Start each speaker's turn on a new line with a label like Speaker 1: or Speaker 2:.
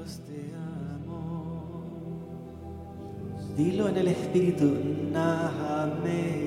Speaker 1: Dios te amo. Dilo en el espíritu, Nahameya.